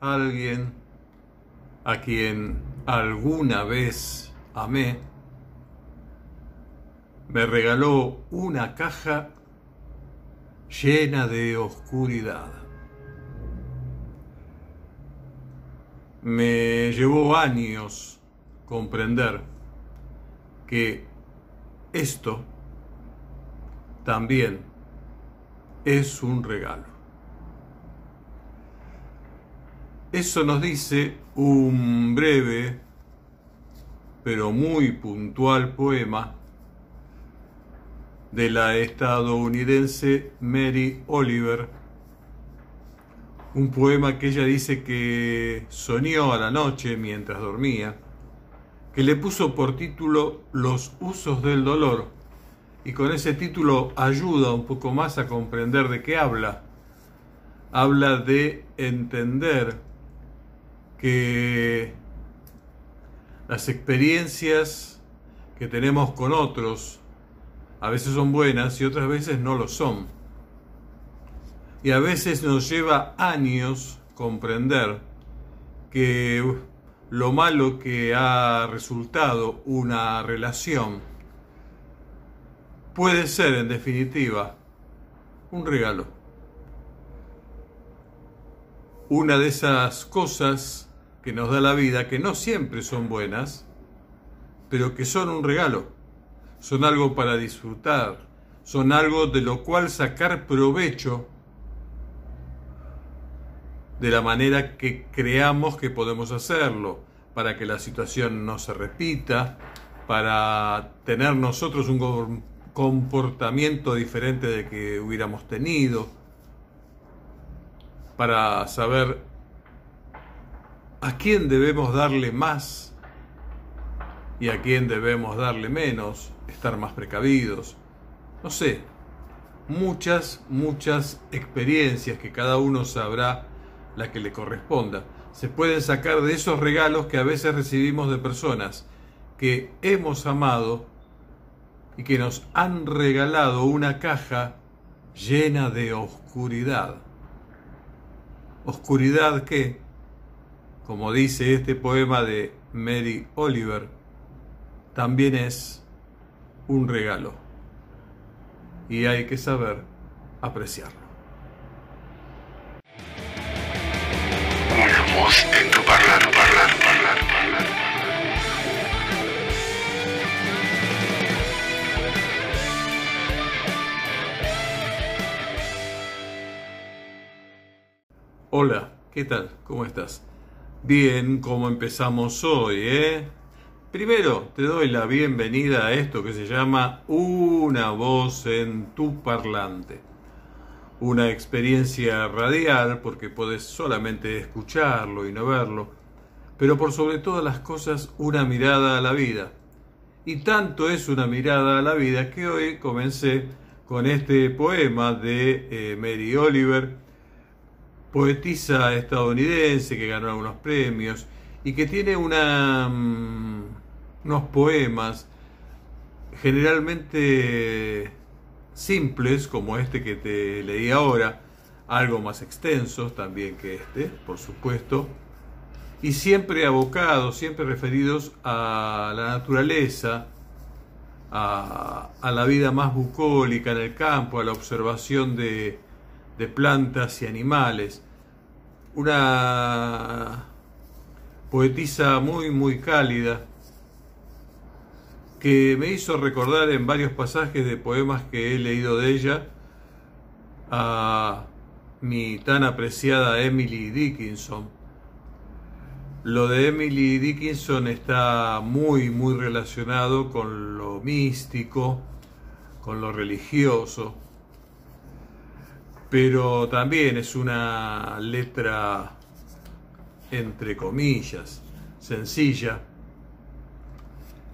alguien a quien alguna vez amé me regaló una caja llena de oscuridad. Me llevó años comprender que esto también es un regalo. Eso nos dice un breve pero muy puntual poema de la estadounidense Mary Oliver, un poema que ella dice que soñó a la noche mientras dormía, que le puso por título Los usos del dolor, y con ese título ayuda un poco más a comprender de qué habla. Habla de entender que las experiencias que tenemos con otros a veces son buenas y otras veces no lo son. Y a veces nos lleva años comprender que lo malo que ha resultado una relación puede ser en definitiva un regalo. Una de esas cosas que nos da la vida, que no siempre son buenas, pero que son un regalo, son algo para disfrutar, son algo de lo cual sacar provecho de la manera que creamos que podemos hacerlo, para que la situación no se repita, para tener nosotros un comportamiento diferente de que hubiéramos tenido, para saber a quién debemos darle más y a quién debemos darle menos, estar más precavidos. No sé, muchas, muchas experiencias que cada uno sabrá la que le corresponda. Se pueden sacar de esos regalos que a veces recibimos de personas que hemos amado y que nos han regalado una caja llena de oscuridad. Oscuridad que como dice este poema de Mary Oliver, también es un regalo y hay que saber apreciarlo. Una voz en tu. Hola, ¿qué tal? ¿Cómo estás? Bien, ¿cómo empezamos hoy, ¿eh? Primero, te doy la bienvenida a esto que se llama Una voz en tu parlante. Una experiencia radial porque puedes solamente escucharlo y no verlo, pero por sobre todas las cosas una mirada a la vida. Y tanto es una mirada a la vida que hoy comencé con este poema de eh, Mary Oliver, poetisa estadounidense que ganó algunos premios y que tiene mm, unos poemas generalmente simples como este que te leí ahora, algo más extensos también que este, por supuesto, y siempre abocados, siempre referidos a la naturaleza, a, la vida más bucólica en el campo, a la observación de plantas y animales una poetisa muy, muy cálida, que me hizo recordar en varios pasajes de poemas que he leído de ella a mi tan apreciada Emily Dickinson. Lo de Emily Dickinson está muy, muy relacionado con lo místico, con lo religioso, pero también es una letra entre comillas, sencilla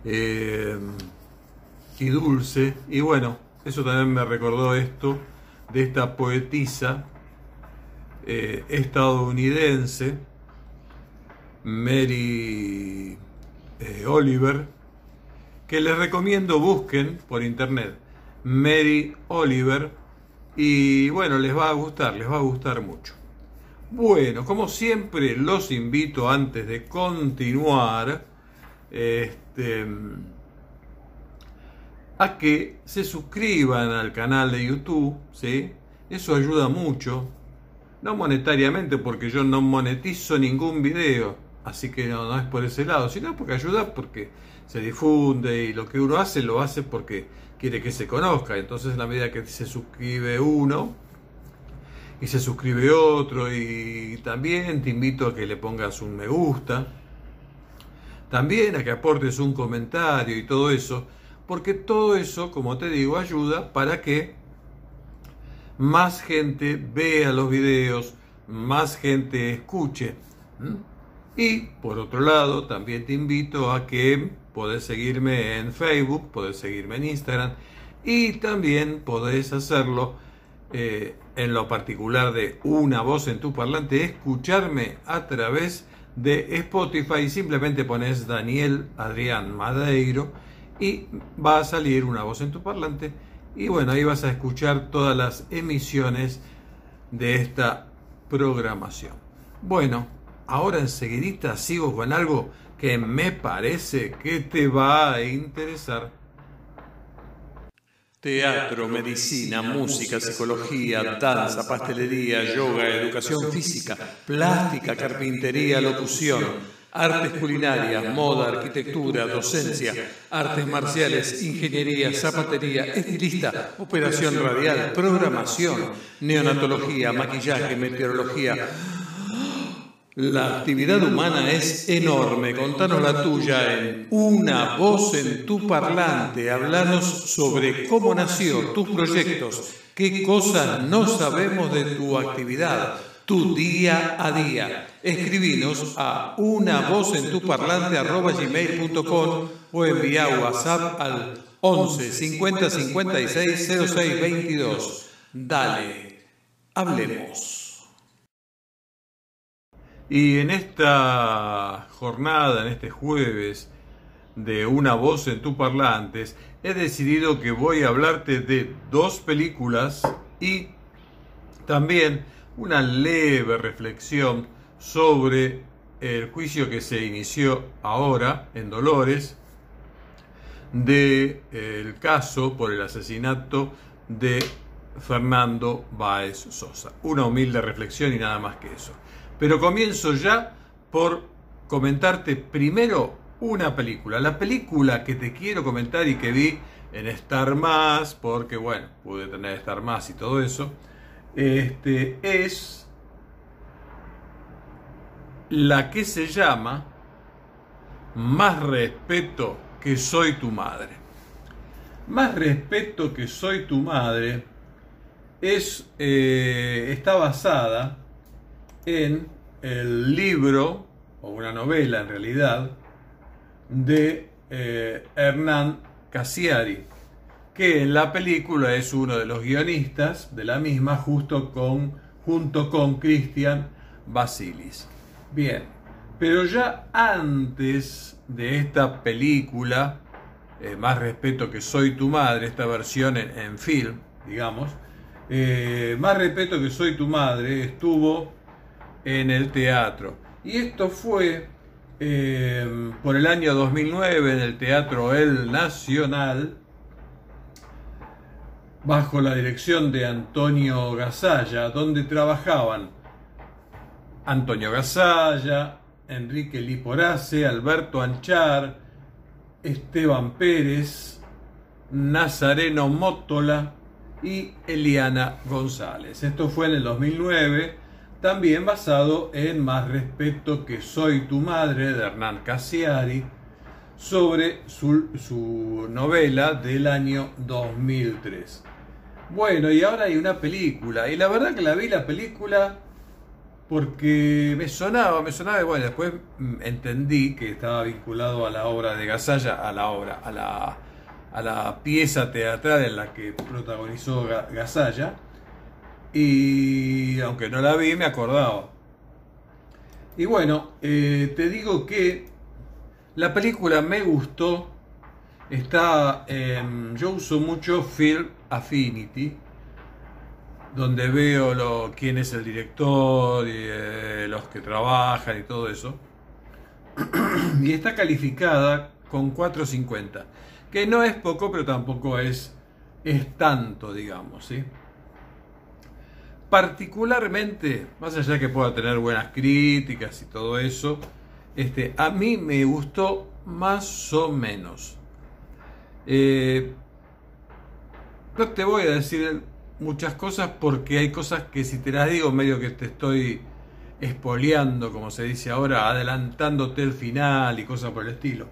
eh, y dulce. Y bueno, eso también me recordó esto de esta poetisa eh, estadounidense, Mary eh, Oliver, que les recomiendo busquen por internet. Mary Oliver y bueno, les va a gustar, les va a gustar mucho. Bueno, como siempre, los invito antes de continuar este, a que se suscriban al canal de YouTube, ¿sí? Eso ayuda mucho, no monetariamente porque yo no monetizo ningún video, así que no, no es por ese lado, sino porque ayuda porque se difunde y lo que uno hace lo hace porque quiere que se conozca. Entonces, a la medida que se suscribe uno y se suscribe otro, y también te invito a que le pongas un me gusta, también a que aportes un comentario y todo eso, porque todo eso, como te digo, ayuda para que más gente vea los videos, más gente escuche. Y por otro lado, también te invito a que podés seguirme en Facebook, podés seguirme en Instagram y también podés hacerlo eh, en lo particular de una voz en tu parlante, escucharme a través de Spotify. Simplemente pones Daniel Adrián Madeiro y va a salir una voz en tu parlante. Y bueno, ahí vas a escuchar todas las emisiones de esta programación. Bueno, ahora enseguidita sigo con algo que me parece que te va a interesar. Teatro, medicina, música, psicología, danza, pastelería, yoga, educación física, plástica, carpintería, locución, artes culinarias, moda, arquitectura, docencia, artes marciales, ingeniería, zapatería, estilista, operación radial, programación, neonatología, maquillaje, meteorología la actividad humana es enorme. Contanos la tuya en Una voz en tu parlante. Hablanos sobre cómo nació, tus proyectos, qué cosas no sabemos de tu actividad, tu día a día. Escribinos a una voz en tu parlante gmail.com o envía WhatsApp al 11 50 56 06 22. Dale, hablemos. Y en esta jornada, en este jueves de Una voz en tu parlantes, he decidido que voy a hablarte de dos películas y también una leve reflexión sobre el juicio que se inició ahora en Dolores del el caso por el asesinato de Fernando Báez Sosa. Una humilde reflexión y nada más que eso. Pero comienzo ya por comentarte primero una película. La película que te quiero comentar y que vi en Star Más, porque bueno, pude tener Star Más y todo eso, este, es la que se llama Más respeto que soy tu madre. Más respeto que soy tu madre es, eh, está basada en el libro, o una novela en realidad, de eh, Hernán Cassiari, que en la película es uno de los guionistas de la misma, justo con, junto con Cristian Basilis. Bien, pero ya antes de esta película, eh, más respeto que Soy tu madre, esta versión en, film, digamos, eh, más respeto que Soy tu madre, estuvo en el teatro. Y esto fue eh, por el año 2009 en el Teatro El Nacional, bajo la dirección de Antonio Gasalla, donde trabajaban Antonio Gasalla, Enrique Liporace, Alberto Anchar, Esteban Pérez, Nazareno Mótola y Eliana González. Esto fue en el 2009 también basado en Más respeto que soy tu madre de Hernán Cassiari, sobre su, novela del año 2003. Bueno, y ahora hay una película, y la verdad que la vi la película porque me sonaba, me sonaba, y bueno, después mm, entendí que estaba vinculado a la obra de Gasalla, a la obra, a la, a la pieza teatral en la que protagonizó Gasalla y aunque no la vi, me acordaba. Y bueno, eh, te digo que la película me gustó. Está, yo uso mucho Film Affinity donde veo lo, quién es el director y eh, los que trabajan y todo eso. y está calificada con 4.50, que no es poco, pero tampoco es, es tanto, digamos, ¿sí? Particularmente, más allá de que pueda tener buenas críticas y todo eso, este, a mí me gustó más o menos. Eh, no te voy a decir muchas cosas porque hay cosas que si te las digo medio que te estoy espoleando, como se dice ahora, adelantándote el final y cosas por el estilo.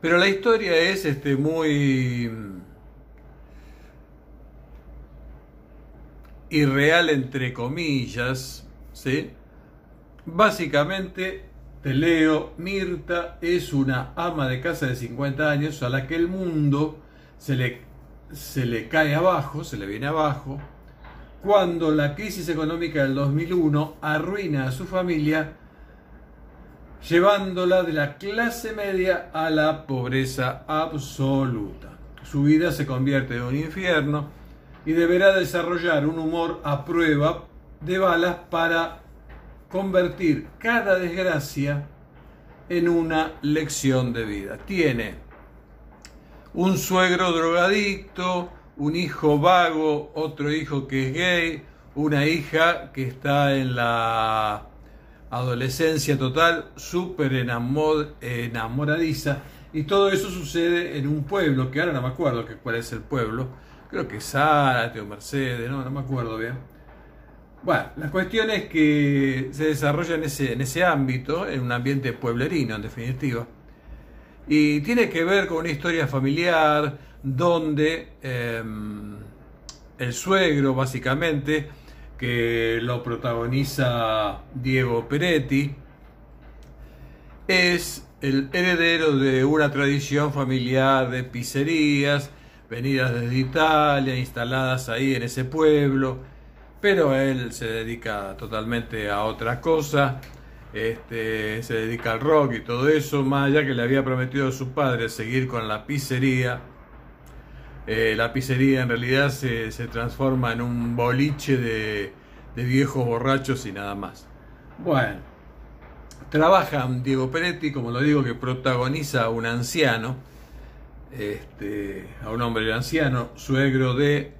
Pero la historia es este muy irreal entre comillas, ¿sí? Básicamente, te leo, Mirta es una ama de casa de 50 años a la que el mundo se le, se le cae abajo, se le viene abajo, cuando la crisis económica del 2001 arruina a su familia, llevándola de la clase media a la pobreza absoluta. Su vida se convierte en un infierno y deberá desarrollar un humor a prueba de balas para convertir cada desgracia en una lección de vida. Tiene un suegro drogadicto, un hijo vago, otro hijo que es gay, una hija que está en la adolescencia total, súper enamoradiza, y todo eso sucede en un pueblo, que ahora no me acuerdo cuál es el pueblo, creo que Zárate o Mercedes, no, no me acuerdo bien. Bueno, la cuestión es que se desarrolla en ese, en ese ámbito, en un ambiente pueblerino en definitiva, y tiene que ver con una historia familiar donde em, el suegro, básicamente, que lo protagoniza Diego Peretti, es el heredero de una tradición familiar de pizzerías venidas desde Italia, instaladas ahí en ese pueblo, pero él se dedica totalmente a otra cosa, este, se dedica al rock y todo eso, más allá que le había prometido a su padre seguir con la pizzería. Eh, la pizzería en realidad se, transforma en un boliche de, de viejos borrachos y nada más. Bueno, trabaja Diego Peretti, como lo digo, que protagoniza a un anciano, este, a un hombre anciano, suegro de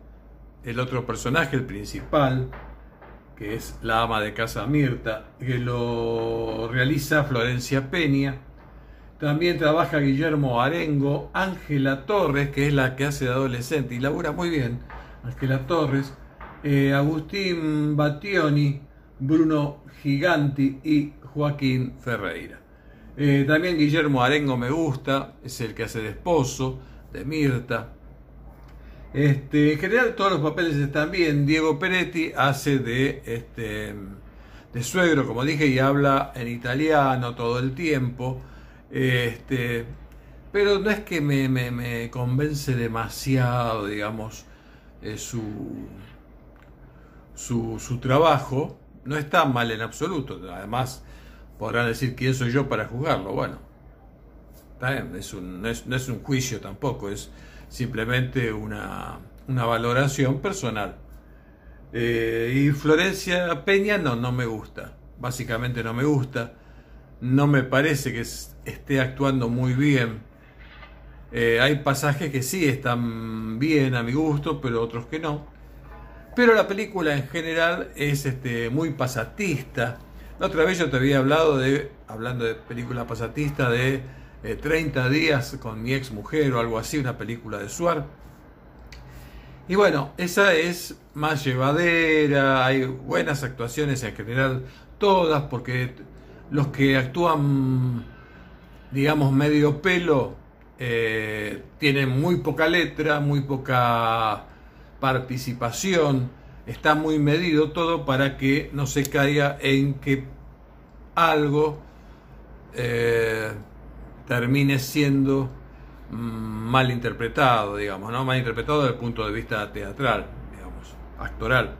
el otro personaje, el principal, que es la ama de casa Mirta, que lo realiza Florencia Peña. También trabaja Guillermo Arengo, Ángela Torres, que es la que hace de adolescente y labura muy bien, Ángela Torres, eh, Agustín Battioni, Bruno Giganti y Joaquín Ferreira. Eh, también Guillermo Arengo me gusta, es el que hace de esposo, de Mirta. Este, en general todos los papeles están bien. Diego Peretti hace de, este, de suegro, como dije, y habla en italiano todo el tiempo. Este, pero no es que me, convence demasiado, digamos, eh, su, su, su trabajo. No está mal en absoluto. Además, podrán decir quién soy yo para juzgarlo. Bueno, es un, no, es, un juicio tampoco, es simplemente una, valoración personal. Eh, y Florencia Peña no, no me gusta, básicamente no me gusta, no me parece que esté actuando muy bien. Eh, hay pasajes que sí están bien a mi gusto, pero otros que no. Pero la película en general es este, muy pasatista, la otra vez yo te había hablado de, hablando de película pasatista, de 30 eh, días con mi ex mujer o algo así, una película de Suar. Y bueno, esa es más llevadera, hay buenas actuaciones en general, todas, porque los que actúan, digamos, medio pelo, eh, tienen muy poca letra, muy poca participación está muy medido todo para que no se caiga en que algo eh, termine siendo mm, mal interpretado, digamos, ¿no? Mal interpretado desde el punto de vista teatral, digamos, actoral.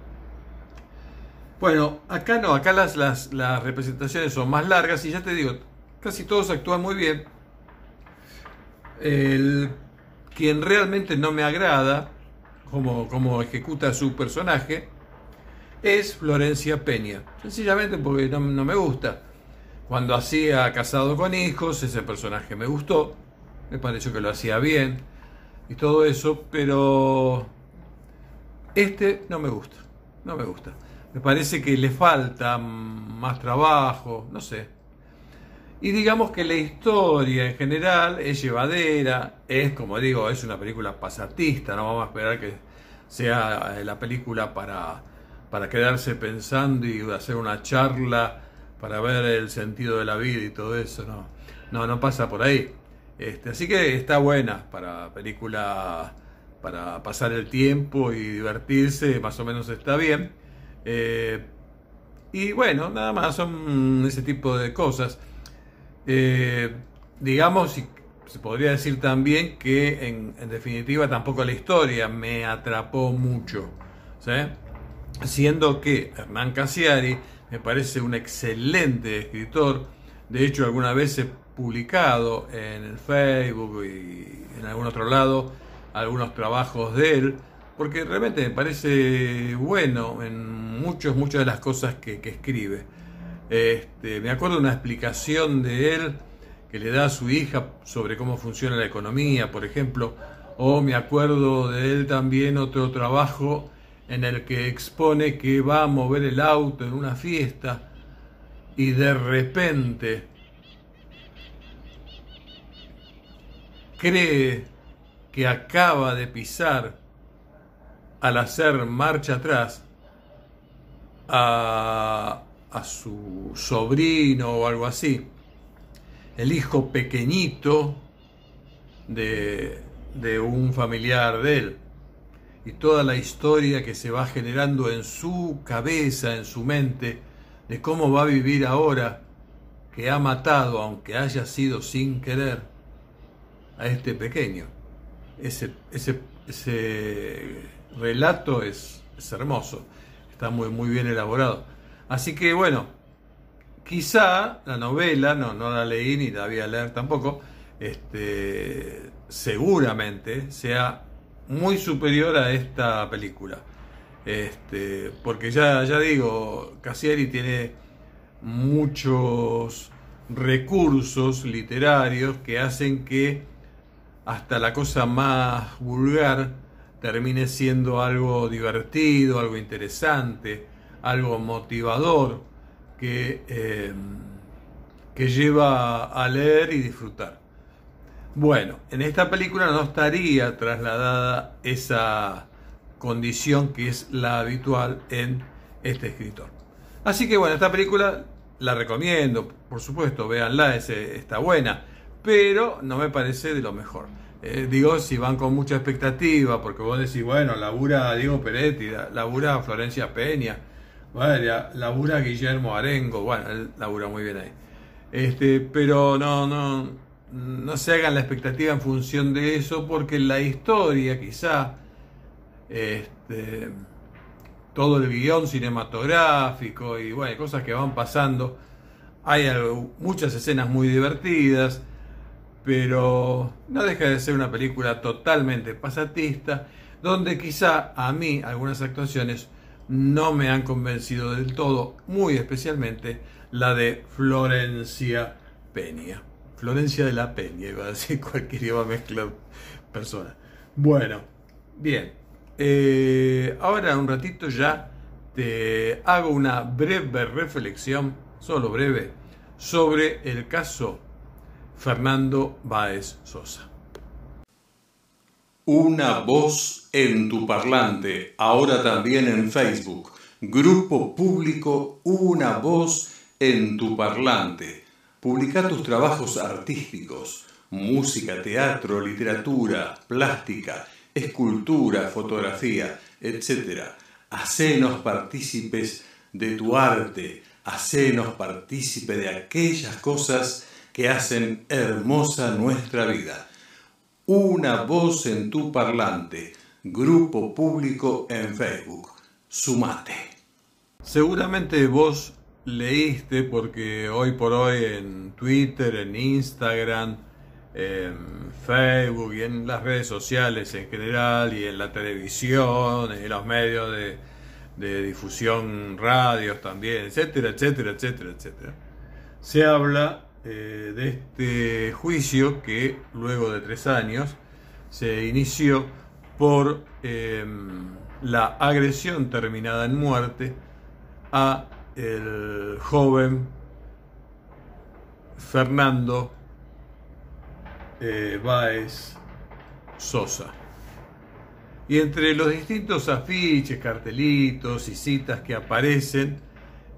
Bueno, acá no, acá las, las, las representaciones son más largas y ya te digo, casi todos actúan muy bien. El, quien realmente no me agrada cómo, cómo ejecuta su personaje, es Florencia Peña. Sencillamente porque no, no me gusta. Cuando hacía Casado con Hijos, ese personaje me gustó, me pareció que lo hacía bien y todo eso, pero este no me gusta, no me gusta. Me parece que le falta más trabajo, no sé. Y digamos que la historia en general es llevadera, es como digo, es una película pasatista, no vamos a esperar que sea la película para, para quedarse pensando y hacer una charla para ver el sentido de la vida y todo eso, no, no, no pasa por ahí. Este, así que está buena para película, para pasar el tiempo y divertirse, más o menos está bien. Eh, y bueno, nada más son ese tipo de cosas. Eh, digamos, y se podría decir también que en, definitiva tampoco la historia me atrapó mucho. ¿sí? Siendo que Hernán Casiari me parece un excelente escritor. De hecho, alguna vez he publicado en el Facebook y en algún otro lado algunos trabajos de él, porque realmente me parece bueno en muchas, muchas de las cosas que escribe. Este, me acuerdo una explicación de él que le da a su hija sobre cómo funciona la economía, por ejemplo, o me acuerdo de él también otro trabajo en el que expone que va a mover el auto en una fiesta y de repente cree que acaba de pisar al hacer marcha atrás a, a su sobrino o algo así, el hijo pequeñito de, de un familiar de él y toda la historia que se va generando en su cabeza, en su mente, de cómo va a vivir ahora que ha matado, aunque haya sido sin querer, a este pequeño. Ese, ese, ese relato es, es, hermoso, está muy, muy bien elaborado. Así que bueno, quizá la novela, no, no la leí ni la voy a leer tampoco, este, seguramente sea muy superior a esta película. Este, porque ya, ya digo, Cassieri tiene muchos recursos literarios que hacen que hasta la cosa más vulgar termine siendo algo divertido, algo interesante, algo motivador que, eh, que lleva a leer y disfrutar. Bueno, en esta película no estaría trasladada esa condición que es la habitual en este escritor. Así que bueno, esta película la recomiendo, por supuesto, véanla, está buena, pero no me parece de lo mejor. Eh, digo, si van con mucha expectativa, porque vos decís, bueno, labura Diego Peretti, labura Florencia Peña, bueno, labura Guillermo Arengo, bueno, él labura muy bien ahí. Este, pero no, no, no se hagan la expectativa en función de eso, porque la historia quizá, este, todo el guion cinematográfico y bueno, cosas que van pasando, hay muchas escenas muy divertidas, pero no deja de ser una película totalmente pasatista, donde quizá a mí algunas actuaciones no me han convencido del todo, muy especialmente la de Florencia Peña. Florencia de la Peña, iba a decir cualquier iba a mezclar persona. Bueno, bien. Eh, ahora un ratito ya te hago una breve reflexión, solo breve, sobre el caso Fernando Báez Sosa. Una voz en tu parlante, ahora también en Facebook. Grupo público Una voz en tu parlante Publica tus trabajos artísticos, música, teatro, literatura, plástica, escultura, fotografía, etc. Hacenos partícipes de tu arte, hacenos partícipe de aquellas cosas que hacen hermosa nuestra vida. Una voz en tu parlante, grupo público en Facebook. Sumate. Seguramente vos leíste, porque hoy por hoy en Twitter, en Instagram, en Facebook y en las redes sociales en general y en la televisión, en los medios de, de difusión, radios también, etcétera, etcétera, etcétera, etcétera. Se habla eh, de este juicio que luego de tres años se inició por em, la agresión terminada en muerte a el joven Fernando eh, Báez Sosa. Y entre los distintos afiches, cartelitos y citas que aparecen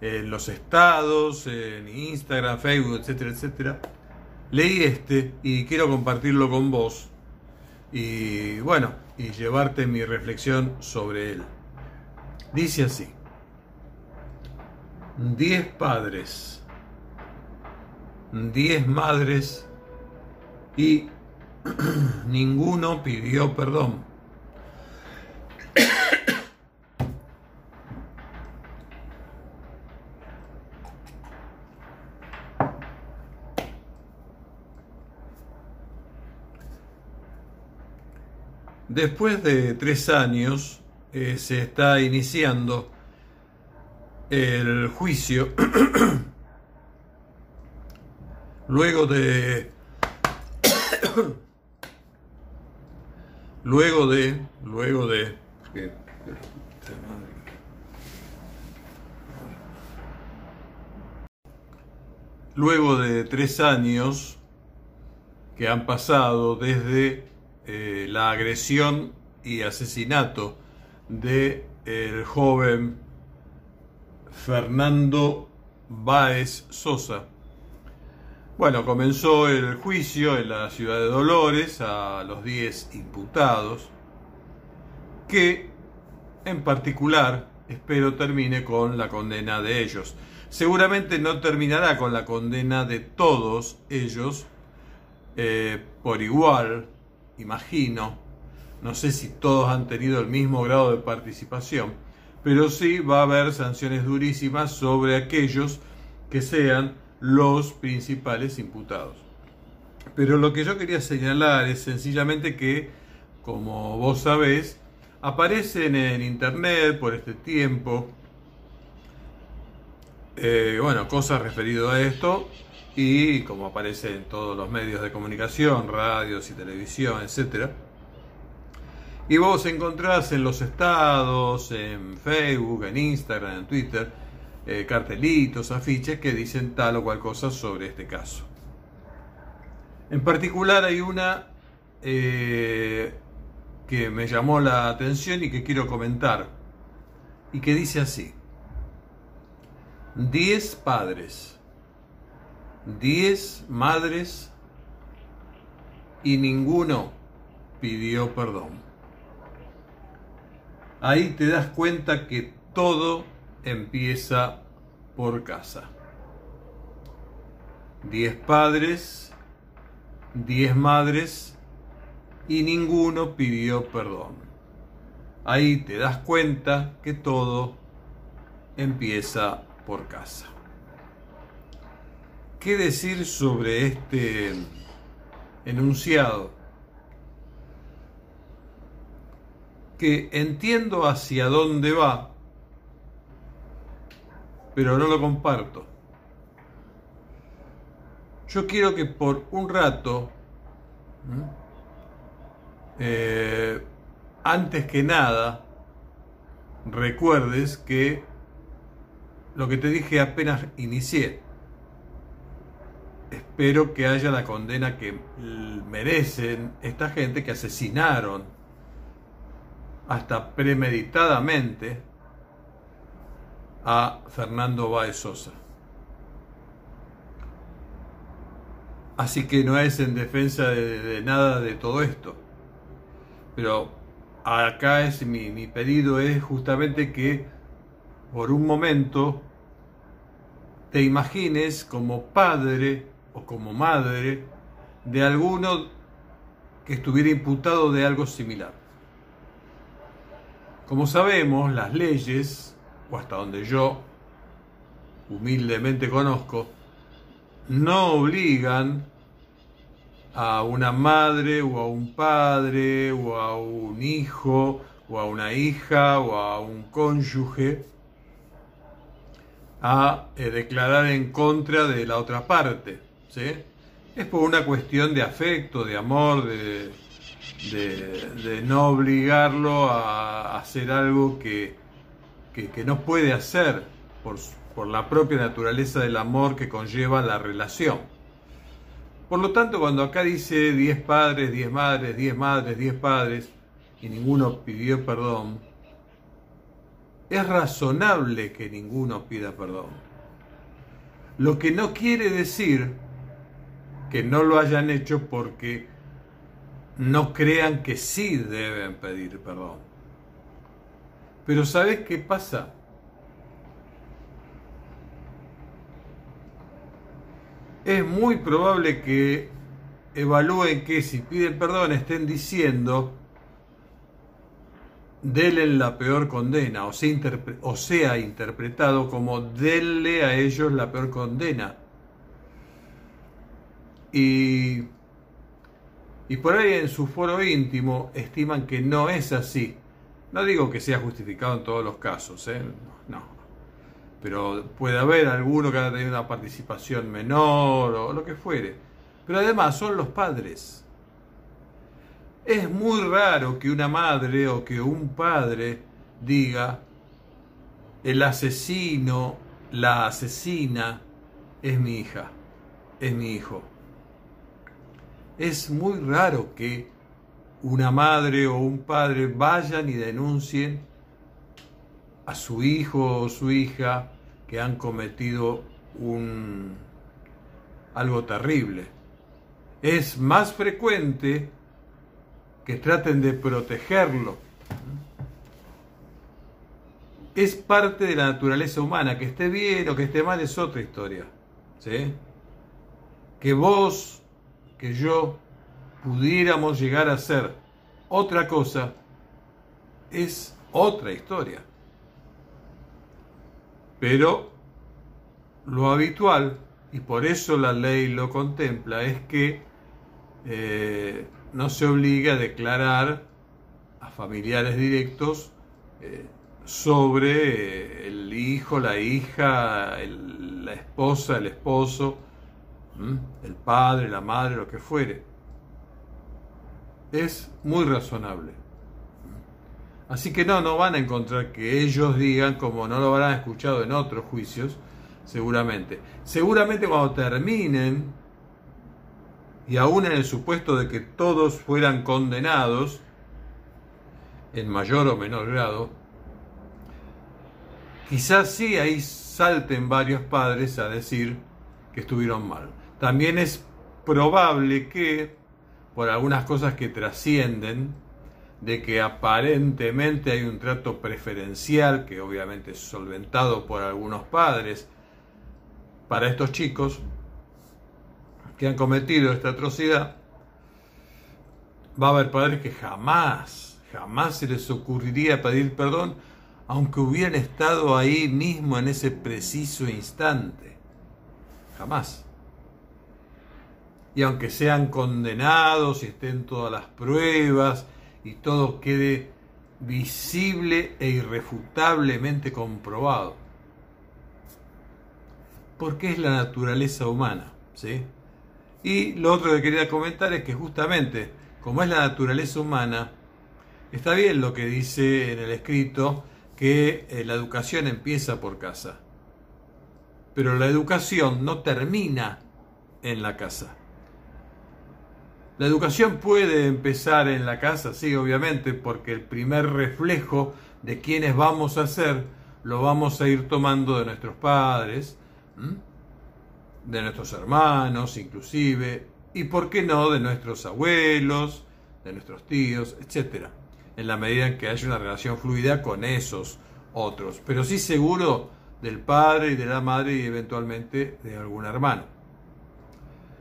en los estados, en Instagram, Facebook, etcétera, etcétera, leí este y quiero compartirlo con vos y bueno, y llevarte mi reflexión sobre él. Dice así, diez padres, diez madres y ninguno pidió perdón. Después de tres años eh, se está iniciando el juicio. Luego de luego de luego de luego de tres años que han pasado desde eh, la agresión y asesinato de el joven Fernando Báez Sosa. Bueno, comenzó el juicio en la ciudad de Dolores a los 10 imputados, que en particular espero termine con la condena de ellos. Seguramente no terminará con la condena de todos ellos eh, por igual, imagino, no sé si todos han tenido el mismo grado de participación, pero sí va a haber sanciones durísimas sobre aquellos que sean los principales imputados. Pero lo que yo quería señalar es sencillamente que, como vos sabés, aparecen en internet por este tiempo, eh, bueno, cosas referidas a esto, y como aparece en todos los medios de comunicación, radios y televisión, etc. Y vos encontrás en los estados, en Facebook, en Instagram, en Twitter, eh, cartelitos, afiches que dicen tal o cual cosa sobre este caso. En particular hay una eh, que me llamó la atención y que quiero comentar, y que dice así, 10 padres diez madres y ninguno pidió perdón. Ahí te das cuenta que todo empieza por casa. Diez padres, diez madres y ninguno pidió perdón. Ahí te das cuenta que todo empieza por casa. ¿Qué decir sobre este enunciado? Que entiendo hacia dónde va, pero no lo comparto. Yo quiero que por un rato, eh, antes que nada, recuerdes que lo que te dije apenas inicié, espero que haya la condena que merecen esta gente que asesinaron hasta premeditadamente a Fernando Báez Sosa. Así que no es en defensa de, nada de todo esto. Pero acá es mi, mi pedido es justamente que por un momento te imagines como padre como madre de alguno que estuviera imputado de algo similar. Como sabemos, las leyes, o hasta donde yo humildemente conozco, no obligan a una madre o a un padre o a un hijo o a una hija o a un cónyuge a eh, declarar en contra de la otra parte. ¿Sí? Es por una cuestión de afecto, de amor, de, de, no obligarlo a hacer algo que, que, no puede hacer por, por la propia naturaleza del amor que conlleva la relación. Por lo tanto, cuando acá dice 10 padres, 10 madres, 10 madres, 10 padres, y ninguno pidió perdón, es razonable que ninguno pida perdón. Lo que no quiere decir que no lo hayan hecho porque no crean que sí deben pedir perdón. Pero ¿sabes qué pasa? Es muy probable que evalúen que si piden perdón estén diciendo denle la peor condena, o sea, o sea interpretado como denle a ellos la peor condena. Y, por ahí en su foro íntimo estiman que no es así. No digo que sea justificado en todos los casos, ¿eh? no. Pero puede haber alguno que haya tenido una participación menor o lo que fuere. Pero además son los padres. Es muy raro que una madre o que un padre diga, el asesino, la asesina, es mi hija, es mi hijo. Es muy raro que una madre o un padre vayan y denuncien a su hijo o su hija que han cometido un algo terrible. Es más frecuente que traten de protegerlo. Es parte de la naturaleza humana, que esté bien o que esté mal es otra historia. ¿sí? Que vos, que yo, pudiéramos llegar a ser otra cosa, es otra historia. Pero lo habitual, y por eso la ley lo contempla, es que eh, no se obliga a declarar a familiares directos eh, sobre eh, el hijo, la hija, la esposa, el esposo, el padre, la madre, lo que fuere. Es muy razonable. Así que no, no van a encontrar que ellos digan, como no lo habrán escuchado en otros juicios, seguramente. Seguramente cuando terminen y aún en el supuesto de que todos fueran condenados, en mayor o menor grado, quizás sí ahí salten varios padres a decir que estuvieron mal. También es probable que, por algunas cosas que trascienden, de que aparentemente hay un trato preferencial, que obviamente es solventado por algunos padres, para estos chicos, que han cometido esta atrocidad, va a haber padres que jamás, jamás se les ocurriría pedir perdón, aunque hubieran estado ahí mismo en ese preciso instante. Jamás. Y aunque sean condenados y estén todas las pruebas y todo quede visible e irrefutablemente comprobado. Porque es la naturaleza humana, ¿sí? Y lo otro que quería comentar es que justamente, como es la naturaleza humana, está bien lo que dice en el escrito que eh, la educación empieza por casa. Pero la educación no termina en la casa. La educación puede empezar en la casa, sí, obviamente, porque el primer reflejo de quiénes vamos a ser lo vamos a ir tomando de nuestros padres de nuestros hermanos inclusive, y por qué no de nuestros abuelos, de nuestros tíos, etc. En la medida en que haya una relación fluida con esos otros, pero sí seguro del padre y de la madre y eventualmente de algún hermano.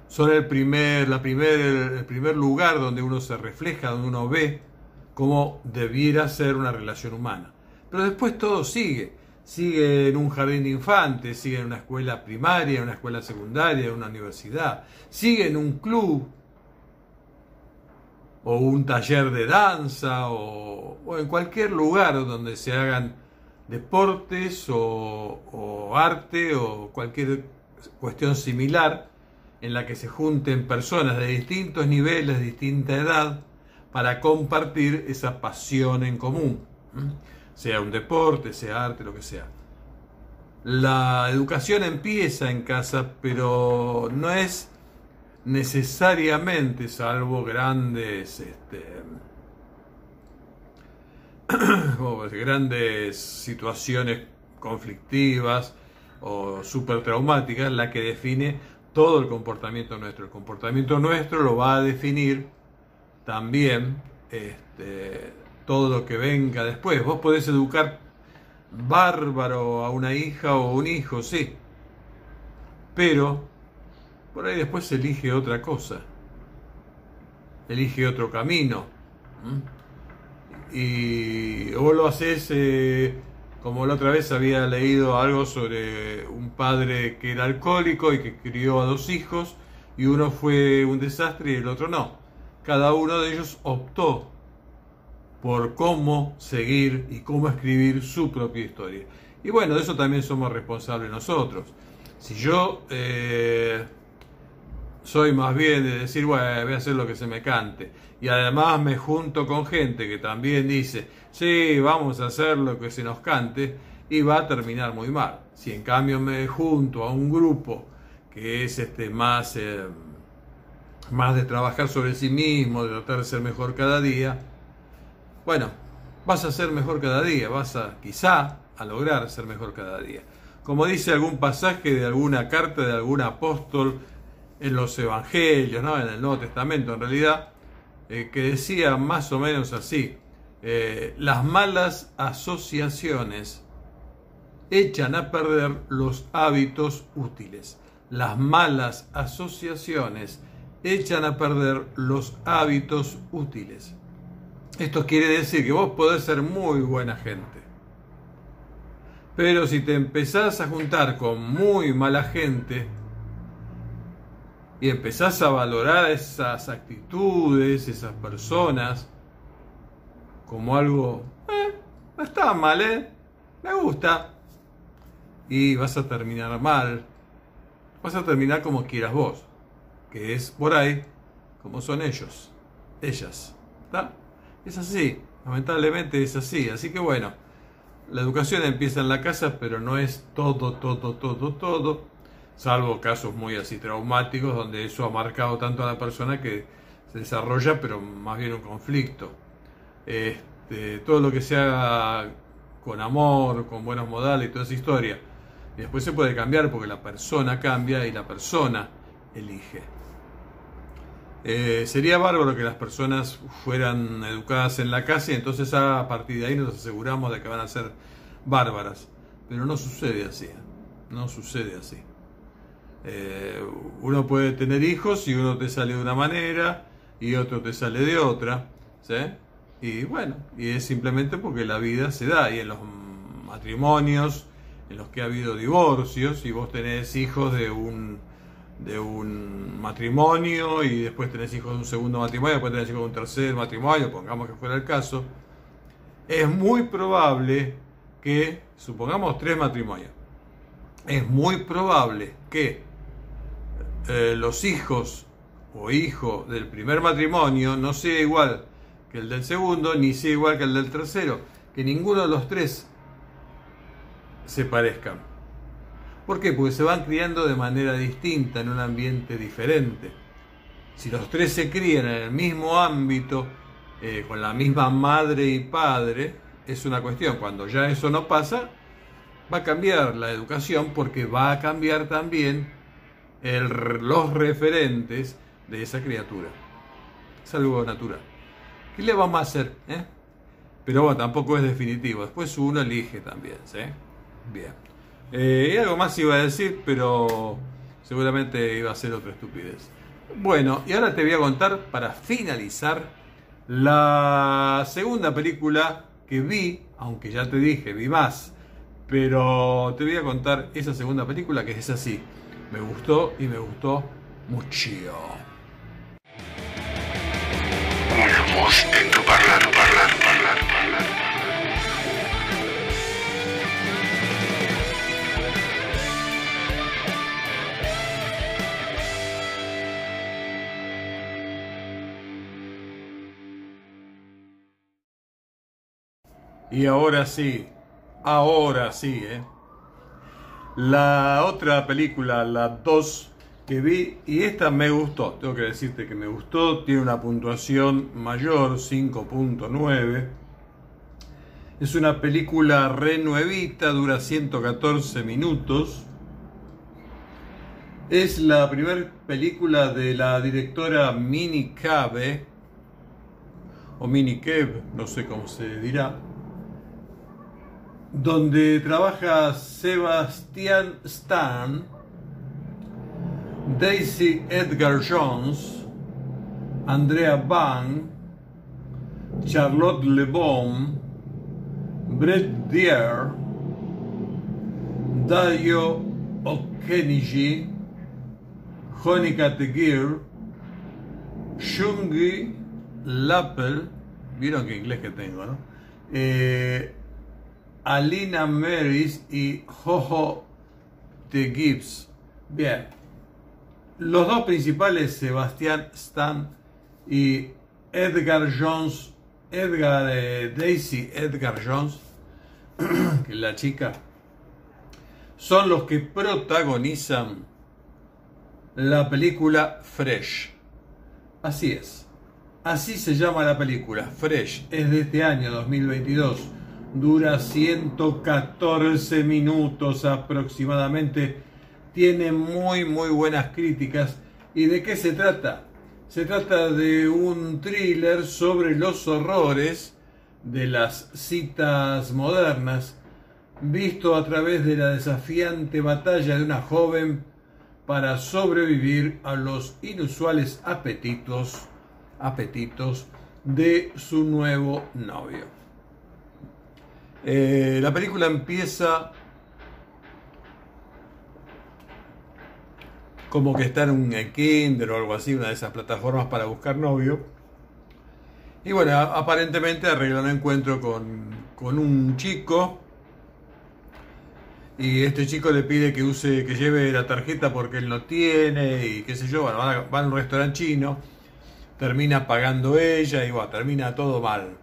Son el primer, la primer, el primer lugar donde uno se refleja, donde uno ve cómo debiera ser una relación humana. Pero después todo sigue. Sigue en un jardín de infantes, sigue en una escuela primaria, en una escuela secundaria, en una universidad, sigue en un club, o un taller de danza o, o en cualquier lugar donde se hagan deportes o, o arte o cualquier cuestión similar en la que se junten personas de distintos niveles, de distinta edad, para compartir esa pasión en común, sea un deporte, sea arte, lo que sea. La educación empieza en casa, pero no es necesariamente, salvo grandes, este, grandes situaciones conflictivas o super traumáticas, la que define todo el comportamiento nuestro. El comportamiento nuestro lo va a definir también este, todo lo que venga después. Vos podés educar bárbaro a una hija o un hijo, sí, pero por ahí después elige otra cosa, elige otro camino. Y vos lo haces, eh, como la otra vez había leído algo sobre un padre que era alcohólico y que crió a dos hijos, y uno fue un desastre y el otro no. Cada uno de ellos optó por cómo seguir y cómo escribir su propia historia. Y bueno, de eso también somos responsables nosotros. Si yo eh, soy más bien de decir, bueno, voy a hacer lo que se me cante, y además me junto con gente que también dice, sí, vamos a hacer lo que se nos cante, y va a terminar muy mal. Si en cambio me junto a un grupo que es este más, eh, más de trabajar sobre sí mismo, de tratar de ser mejor cada día, bueno, vas a ser mejor cada día, vas a quizá a lograr ser mejor cada día. Como dice algún pasaje de alguna carta de algún apóstol en los evangelios, ¿no? en el Nuevo Testamento en realidad, eh, que decía más o menos así, eh, las malas asociaciones echan a perder los hábitos útiles. Las malas asociaciones echan a perder los hábitos útiles. Esto quiere decir que vos podés ser muy buena gente. Pero si te empezás a juntar con muy mala gente y empezás a valorar esas actitudes, esas personas, como algo, eh, no está mal, ¿eh? Me gusta. Y vas a terminar mal. Vas a terminar como quieras vos. Que es por ahí como son ellos. Ellas. ¿Está? Es así, lamentablemente es así. Así que bueno, la educación empieza en la casa, pero no es todo, todo, todo, todo, salvo casos muy así traumáticos donde eso ha marcado tanto a la persona que se desarrolla, pero más bien un conflicto. Este, todo lo que se haga con amor, con buenos modales y toda esa historia. Después se puede cambiar porque la persona cambia y la persona elige. Eh, sería bárbaro que las personas fueran educadas en la casa y entonces a partir de ahí nos aseguramos de que van a ser bárbaras. Pero no sucede así. ¿eh? No sucede así. Eh, uno puede tener hijos y uno te sale de una manera y otro te sale de otra. Y bueno, y es simplemente porque la vida se da y en los matrimonios en los que ha habido divorcios y vos tenés hijos de un de un matrimonio y después tenés hijos de un segundo matrimonio, después tenés hijos de un tercer matrimonio, pongamos que fuera el caso, es muy probable que, supongamos tres matrimonios, es muy probable que eh, los hijos o hijo del primer matrimonio no sea igual que el del segundo, ni sea igual que el del tercero, que ninguno de los tres se parezcan. ¿Por qué? Porque se van criando de manera distinta, en un ambiente diferente. Si los tres se crían en el mismo ámbito, eh, con la misma madre y padre, es una cuestión. Cuando ya eso no pasa, va a cambiar la educación porque va a cambiar también los referentes de esa criatura. Es algo natural. ¿Qué le vamos a hacer? Eh? Pero bueno, tampoco es definitivo. Después uno elige también. ¿sí? Bien. Eh, y algo más iba a decir, pero seguramente iba a ser otra estupidez. Bueno, y ahora te voy a contar, para finalizar, la segunda película que vi, aunque ya te dije, vi más, pero te voy a contar esa segunda película que es así. Me gustó y me gustó mucho. En tu parlante, parlante, parlante, parlante. Y ahora sí, ahora sí, ¿eh? La otra película, la 2 que vi, y esta me gustó, tengo que decirte que me gustó, tiene una puntuación mayor, 5.9. Es una película renuevita, dura 114 minutos. Es la primera película de la directora Mini Cabe, o Mini Kev, no sé cómo se dirá, donde trabaja Sebastian Stan, Daisy Edgar Jones, Andrea Bang, Charlotte Le Bon, Brett Dier, Dayo Okeniji, Honika Tegir, Shungi Lappel, vieron qué inglés que tengo, ¿no? Eh, Alina Maris y Jojo de Gibbs. Bien. Los dos principales, Sebastián Stan y Edgar Jones, Edgar eh, Daisy Edgar Jones, que es la chica, son los que protagonizan la película Fresh. Así es. Así se llama la película. Fresh. Es de este año 2022 dura 114 minutos aproximadamente, tiene muy muy buenas críticas. ¿Y de qué se trata? Se trata de un thriller sobre los horrores de las citas modernas, visto a través de la desafiante batalla de una joven para sobrevivir a los inusuales apetitos, apetitos de su nuevo novio. Eh, la película empieza como que está en un kinder o algo así, una de esas plataformas para buscar novio. Y bueno, aparentemente arregla un encuentro con, con un chico. Y este chico le pide que use, que lleve la tarjeta porque él no tiene y qué sé yo, bueno, van a, un restaurante chino, termina pagando ella y bueno, termina todo mal.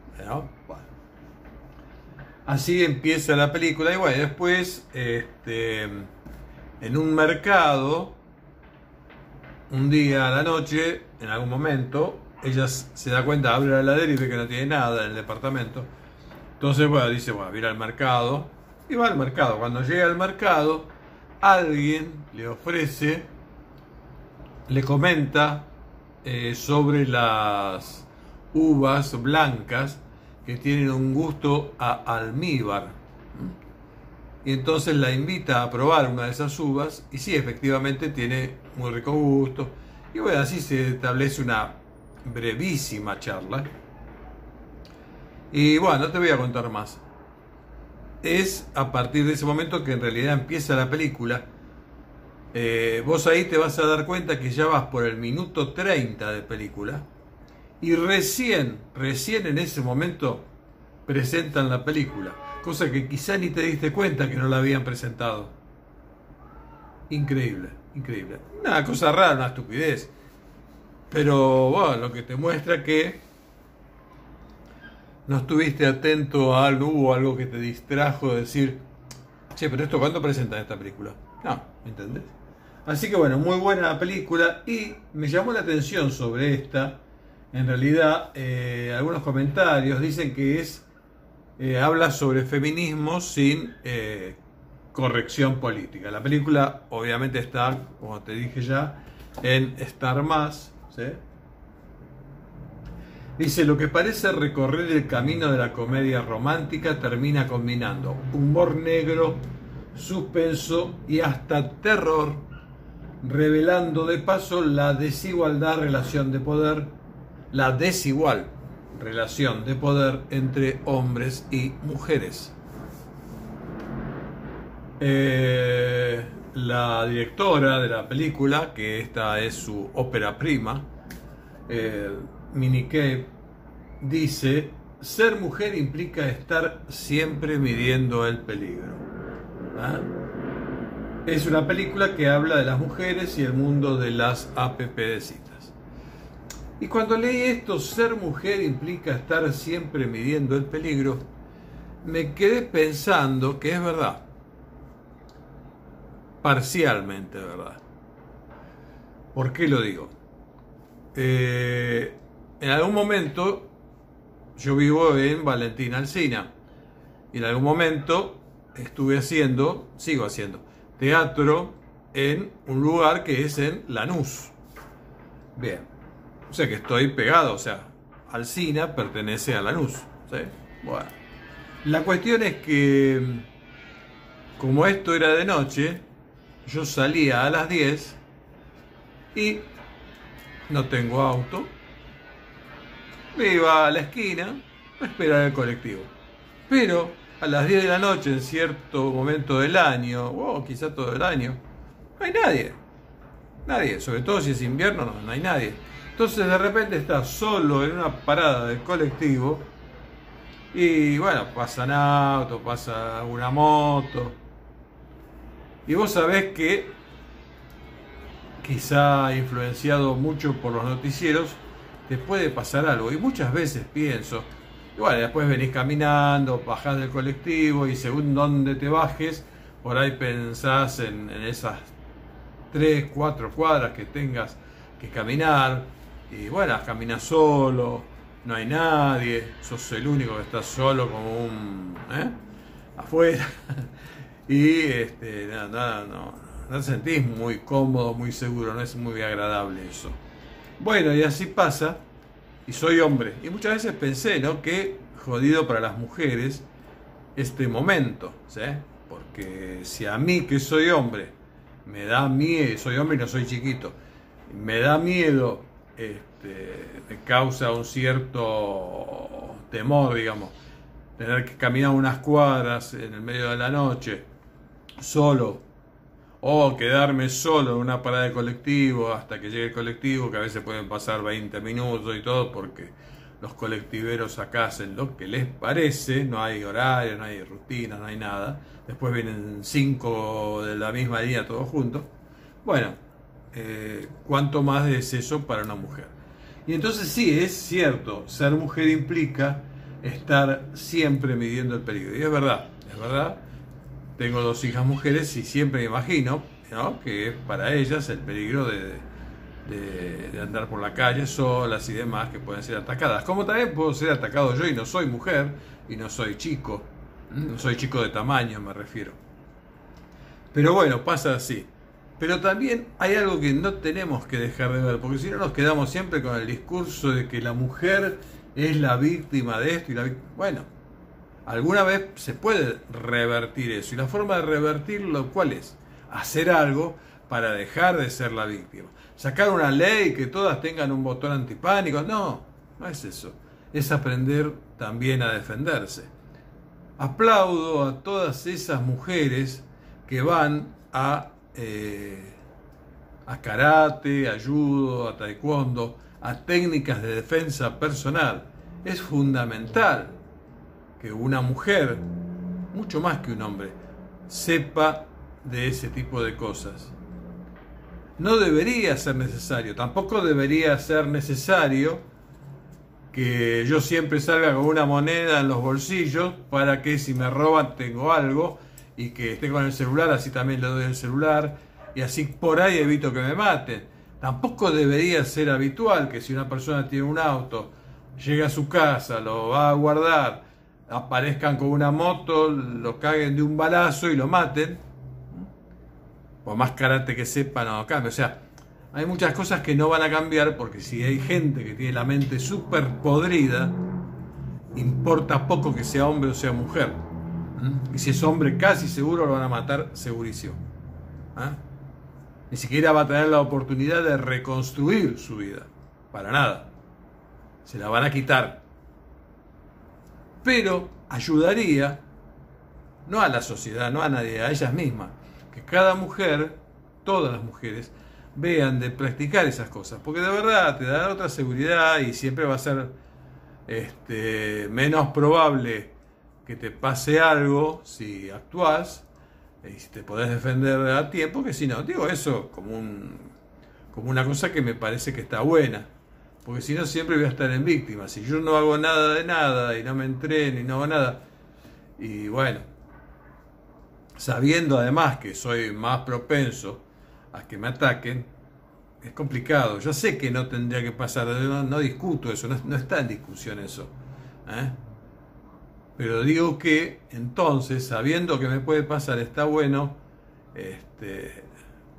Así empieza la película y bueno, después este, en un mercado, un día a la noche, en algún momento, ella se da cuenta, abre la heladera y ve que no tiene nada en el departamento. Entonces, bueno, dice, bueno, voy a ir al mercado. Y va al mercado. Cuando llega al mercado, alguien le ofrece, le comenta eh, sobre las uvas blancas que tienen un gusto a almíbar. Y entonces la invita a probar una de esas uvas y sí, efectivamente tiene muy rico gusto. Y bueno, así se establece una brevísima charla. Y bueno, no te voy a contar más. Es a partir de ese momento que en realidad empieza la película. Eh, vos ahí te vas a dar cuenta que ya vas por el minuto 30 de película y recién, recién en ese momento presentan la película, cosa que quizá ni te diste cuenta que no la habían presentado. Increíble, increíble. Una cosa rara, una estupidez. Pero bueno, lo que te muestra que no estuviste atento a algo, hubo algo que te distrajo de decir, che, pero esto cuándo presentan esta película? No, ¿me entendés? Así que bueno, muy buena la película y me llamó la atención sobre esta en realidad eh, algunos comentarios dicen que es eh, habla sobre feminismo sin eh, corrección política. La película obviamente está, como te dije ya, en Star Más. Dice, lo que parece recorrer el camino de la comedia romántica termina combinando humor negro, suspenso y hasta terror, revelando de paso la desigualdad relación de poder la desigual relación de poder entre hombres y mujeres. Eh, la directora de la película, que esta es su ópera prima, eh, Mini dice, ser mujer implica estar siempre midiendo el peligro. ¿Ah? Es una película que habla de las mujeres y el mundo de las app de citas. Y cuando leí esto, ser mujer implica estar siempre midiendo el peligro, me quedé pensando que es verdad. Parcialmente verdad. ¿Por qué lo digo? Eh, en algún momento yo vivo en Valentina Alcina y en algún momento estuve haciendo, sigo haciendo, teatro en un lugar que es en Lanús. Bien, o sea que estoy pegado, o sea, Alcina pertenece a Lanús. ¿sí? Bueno, la cuestión es que como esto era de noche, yo salía a las 10 y no tengo auto. Me iba a la esquina a esperar el colectivo. Pero a las 10 de la noche, en cierto momento del año, o quizá todo el año, no hay nadie. Nadie, sobre todo si es invierno, no, no hay nadie. Entonces de repente estás solo en una parada del colectivo y bueno, pasan autos, pasa una moto. Y vos sabés que quizá influenciado mucho por los noticieros, te puede pasar algo. Y muchas veces pienso, y bueno, después venís caminando, bajás del colectivo y según dónde te bajes, por ahí pensás en, esas tres, cuatro cuadras que tengas que caminar. Y bueno, caminas solo, no hay nadie, sos el único que está solo como un... ¿eh? afuera. y este, nada, nada, no, no te sentís muy cómodo, muy seguro, no es muy agradable eso. Bueno, y así pasa, y soy hombre. Y muchas veces pensé, ¿no? Que jodido para las mujeres este momento, ¿sí? Porque si a mí, que soy hombre, me da miedo, soy hombre y no soy chiquito, me da miedo, este, causa un cierto temor, digamos, tener que caminar unas cuadras en el medio de la noche, solo, o quedarme solo en una parada de colectivo hasta que llegue el colectivo, que a veces pueden pasar 20 minutos y todo, porque los colectiveros acá hacen lo que les parece, no hay horario, no hay rutina, no hay nada. Después vienen cinco de la misma día todos juntos. Bueno, eh, ¿cuánto más es eso para una mujer? Y entonces sí, es cierto, ser mujer implica estar siempre midiendo el peligro. Y es verdad, es verdad. Tengo dos hijas mujeres y siempre me imagino ¿no? que para ellas el peligro de, de, de, andar por la calle solas y demás que pueden ser atacadas. Como también puedo ser atacado yo y no soy mujer y no soy chico. No soy chico de tamaño, me refiero. Pero bueno, pasa así. Pero también hay algo que no tenemos que dejar de ver, porque si no nos quedamos siempre con el discurso de que la mujer es la víctima de esto y la Bueno, alguna vez se puede revertir eso. Y la forma de revertirlo, ¿cuál es? Hacer algo para dejar de ser la víctima. Sacar una ley que todas tengan un botón antipánico. No, no es eso. Es aprender también a defenderse. Aplaudo a todas esas mujeres que van a eh, a karate, a judo, a taekwondo, a técnicas de defensa personal. Es fundamental que una mujer, mucho más que un hombre, sepa de ese tipo de cosas. No debería ser necesario, tampoco debería ser necesario que yo siempre salga con una moneda en los bolsillos para que si me roban tengo algo y que esté con el celular, así también le doy el celular y así por ahí evito que me maten. Tampoco debería ser habitual que si una persona tiene un auto, llega a su casa, lo va a guardar, aparezcan con una moto, lo caguen de un balazo y lo maten. Por más karate que sepan, no cambia. O sea, hay muchas cosas que no van a cambiar porque si hay gente que tiene la mente súper podrida, importa poco que sea hombre o sea mujer. Y si es hombre, casi seguro lo van a matar, segurísimo. ¿Ah? Ni siquiera va a tener la oportunidad de reconstruir su vida. Para nada. Se la van a quitar. Pero ayudaría, no a la sociedad, no a nadie, a ellas mismas, que cada mujer, todas las mujeres, vean de practicar esas cosas. Porque de verdad te da otra seguridad y siempre va a ser este, menos probable que te pase algo si actúas y si te podés defender a tiempo que si no. Digo eso como, un, como una cosa que me parece que está buena. Porque si no, siempre voy a estar en víctima. Si yo no hago nada de nada y no me entreno y no hago nada. Y bueno, sabiendo además que soy más propenso a que me ataquen, es complicado. Yo sé que no tendría que pasar, no, discuto eso, no, está en discusión eso. ¿eh? Pero digo que entonces, sabiendo que me puede pasar, está bueno este,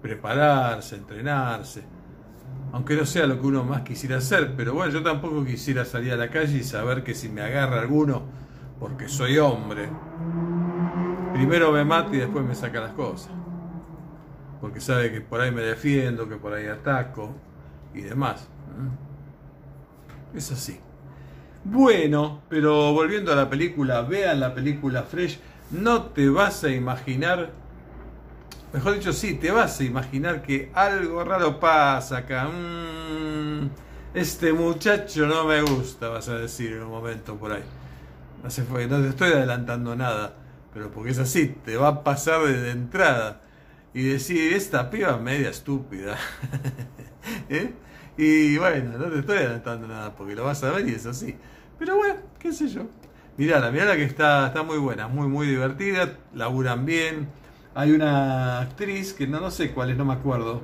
prepararse, entrenarse, aunque no sea lo que uno más quisiera hacer, pero bueno, yo tampoco quisiera salir a la calle y saber que si me agarra alguno, porque soy hombre, primero me mata y después me saca las cosas porque sabe que por ahí me defiendo, que por ahí ataco y demás. Es así. Bueno, pero volviendo a la película, vean la película Fresh, no te vas a imaginar, mejor dicho, sí, te vas a imaginar que algo raro pasa acá. Mm, este muchacho no me gusta, vas a decir en un momento por ahí. No, se fue, no te estoy adelantando nada, pero porque es así, te va a pasar desde entrada y decir, esta piba media estúpida. ¿Eh? Y bueno, no te estoy adelantando nada porque lo vas a ver y es así. Pero bueno, qué sé yo. Mirala, mirala que está, está muy buena, muy, muy divertida, laburan bien. Hay una actriz que no, no sé cuál es, no me acuerdo.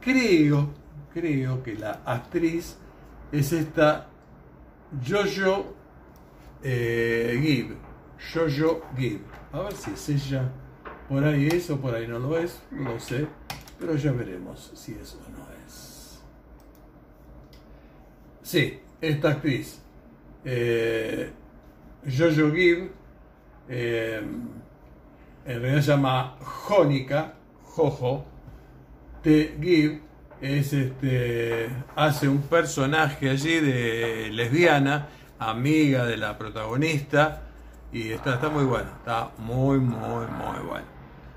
Creo, creo que la actriz es esta Jojo eh, Gibb. Jojo Gibb. A ver si es ella. Por ahí es o por ahí no lo es, no lo sé, pero ya veremos si es o no es. Sí, esta actriz, eh, Jojo Gibb, eh, en realidad se llama Jónica, Jojo, T. Gibb, es este, hace un personaje allí de lesbiana, amiga de la protagonista, y está, está muy bueno, está muy, muy, muy bueno.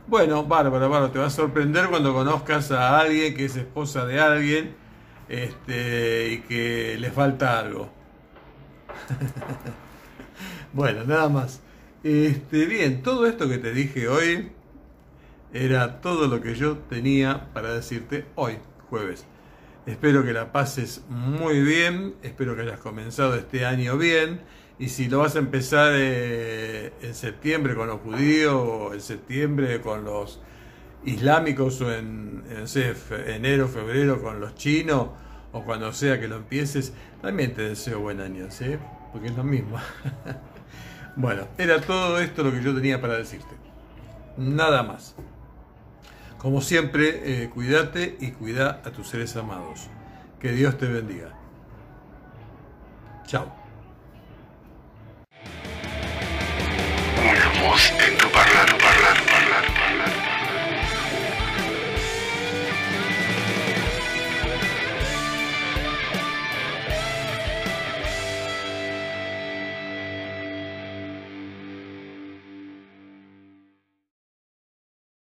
Bueno, bárbaro, bárbaro, te va a sorprender cuando conozcas a alguien que es esposa de alguien este, y que le falta algo. bueno, nada más. Este, bien, todo esto que te dije hoy era todo lo que yo tenía para decirte hoy, jueves. Espero que la pases muy bien, espero que hayas comenzado este año bien y si lo vas a empezar eh, en septiembre con los judíos, o en septiembre con los islámicos, o en, enero, febrero con los chinos, o cuando sea que lo empieces, también te deseo buen año, ¿sí? Porque es lo mismo. bueno, era todo esto lo que yo tenía para decirte. Nada más. Como siempre, eh, cuídate y cuida a tus seres amados. Que Dios te bendiga. Chao.